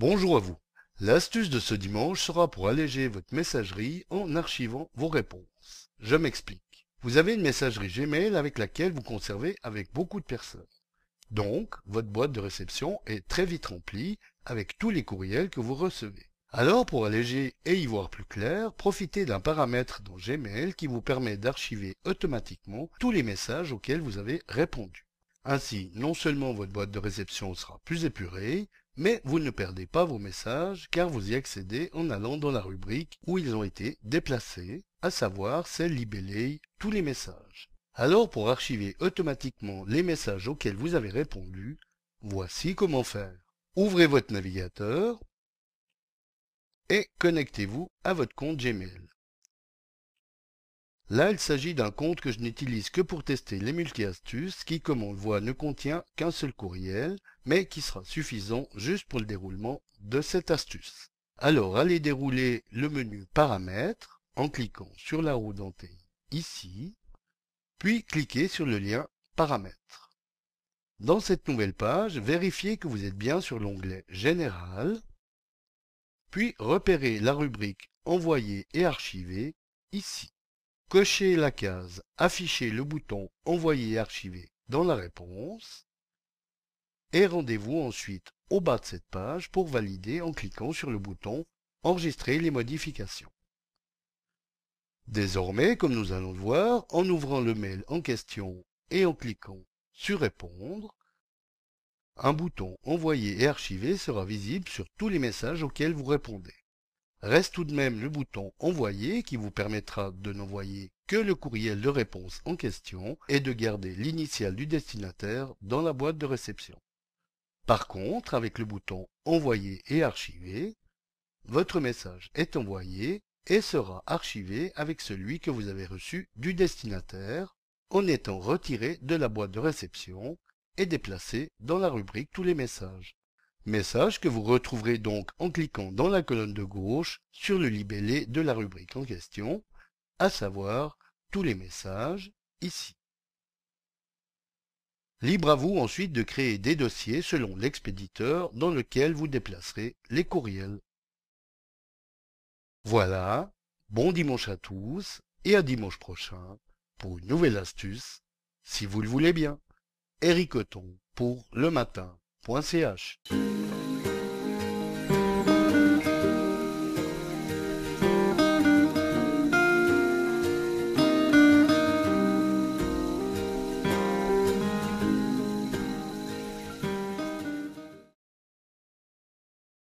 Bonjour à vous. L'astuce de ce dimanche sera pour alléger votre messagerie en archivant vos réponses. Je m'explique. Vous avez une messagerie Gmail avec laquelle vous conservez avec beaucoup de personnes. Donc, votre boîte de réception est très vite remplie avec tous les courriels que vous recevez. Alors, pour alléger et y voir plus clair, profitez d'un paramètre dans Gmail qui vous permet d'archiver automatiquement tous les messages auxquels vous avez répondu. Ainsi, non seulement votre boîte de réception sera plus épurée, mais vous ne perdez pas vos messages car vous y accédez en allant dans la rubrique où ils ont été déplacés, à savoir celle libellée tous les messages. Alors pour archiver automatiquement les messages auxquels vous avez répondu, voici comment faire. Ouvrez votre navigateur et connectez-vous à votre compte Gmail. Là, il s'agit d'un compte que je n'utilise que pour tester les multi-astuces qui, comme on le voit, ne contient qu'un seul courriel, mais qui sera suffisant juste pour le déroulement de cette astuce. Alors, allez dérouler le menu Paramètres en cliquant sur la roue dentée ici, puis cliquez sur le lien Paramètres. Dans cette nouvelle page, vérifiez que vous êtes bien sur l'onglet Général, puis repérez la rubrique Envoyer et archiver ici. Cochez la case Afficher le bouton Envoyer et archiver dans la réponse et rendez-vous ensuite au bas de cette page pour valider en cliquant sur le bouton Enregistrer les modifications. Désormais, comme nous allons le voir, en ouvrant le mail en question et en cliquant sur Répondre, un bouton Envoyer et archiver sera visible sur tous les messages auxquels vous répondez. Reste tout de même le bouton Envoyer qui vous permettra de n'envoyer que le courriel de réponse en question et de garder l'initiale du destinataire dans la boîte de réception. Par contre, avec le bouton Envoyer et archiver, votre message est envoyé et sera archivé avec celui que vous avez reçu du destinataire en étant retiré de la boîte de réception et déplacé dans la rubrique Tous les messages. Message que vous retrouverez donc en cliquant dans la colonne de gauche sur le libellé de la rubrique en question, à savoir Tous les messages, ici. Libre à vous ensuite de créer des dossiers selon l'expéditeur dans lequel vous déplacerez les courriels. Voilà, bon dimanche à tous et à dimanche prochain pour une nouvelle astuce, si vous le voulez bien. Pour